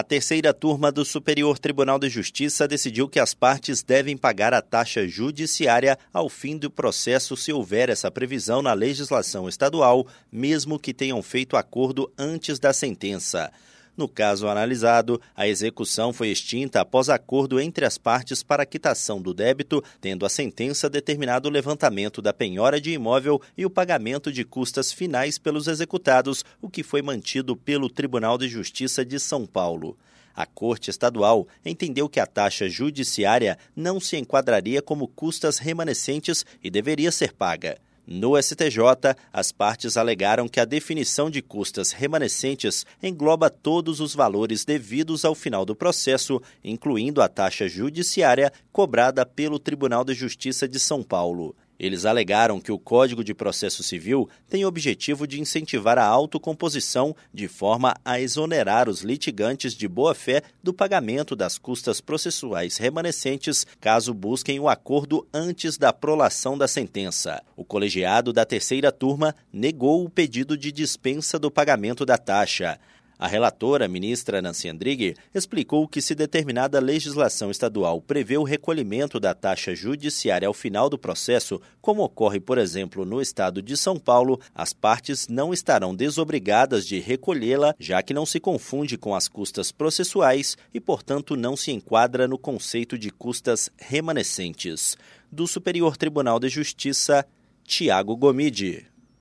A terceira turma do Superior Tribunal de Justiça decidiu que as partes devem pagar a taxa judiciária ao fim do processo se houver essa previsão na legislação estadual, mesmo que tenham feito acordo antes da sentença. No caso analisado, a execução foi extinta após acordo entre as partes para quitação do débito, tendo a sentença determinado o levantamento da penhora de imóvel e o pagamento de custas finais pelos executados, o que foi mantido pelo Tribunal de Justiça de São Paulo. A Corte Estadual entendeu que a taxa judiciária não se enquadraria como custas remanescentes e deveria ser paga. No STJ, as partes alegaram que a definição de custas remanescentes engloba todos os valores devidos ao final do processo, incluindo a taxa judiciária cobrada pelo Tribunal de Justiça de São Paulo. Eles alegaram que o Código de Processo Civil tem o objetivo de incentivar a autocomposição de forma a exonerar os litigantes de boa-fé do pagamento das custas processuais remanescentes caso busquem o acordo antes da prolação da sentença. O colegiado da terceira turma negou o pedido de dispensa do pagamento da taxa. A relatora, ministra Nancy Andrighi, explicou que se determinada legislação estadual prevê o recolhimento da taxa judiciária ao final do processo, como ocorre, por exemplo, no estado de São Paulo, as partes não estarão desobrigadas de recolhê-la, já que não se confunde com as custas processuais e, portanto, não se enquadra no conceito de custas remanescentes. Do Superior Tribunal de Justiça, Tiago Gomide.